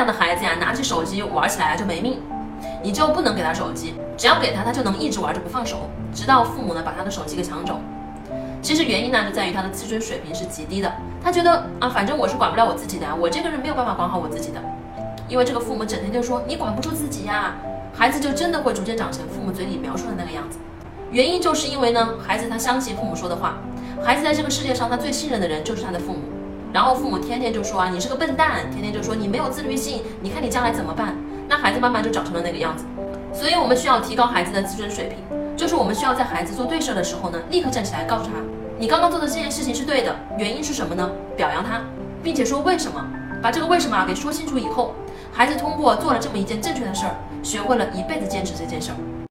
这样的孩子呀，拿起手机玩起来就没命。你就不能给他手机，只要给他，他就能一直玩着不放手，直到父母呢把他的手机给抢走。其实原因呢就在于他的自尊水平是极低的，他觉得啊，反正我是管不了我自己的呀，我这个人没有办法管好我自己的。因为这个父母整天就说你管不住自己呀，孩子就真的会逐渐长成父母嘴里描述的那个样子。原因就是因为呢，孩子他相信父母说的话，孩子在这个世界上他最信任的人就是他的父母，然后父母天天就说啊你是个笨蛋，天天就说你没有自律性，你看你将来怎么办？那孩子慢慢就长成了那个样子。所以我们需要提高孩子的自尊水平，就是我们需要在孩子做对事儿的时候呢，立刻站起来告诉他，你刚刚做的这件事情是对的，原因是什么呢？表扬他，并且说为什么，把这个为什么啊给说清楚以后，孩子通过做了这么一件正确的事儿，学会了一辈子坚持这件事儿。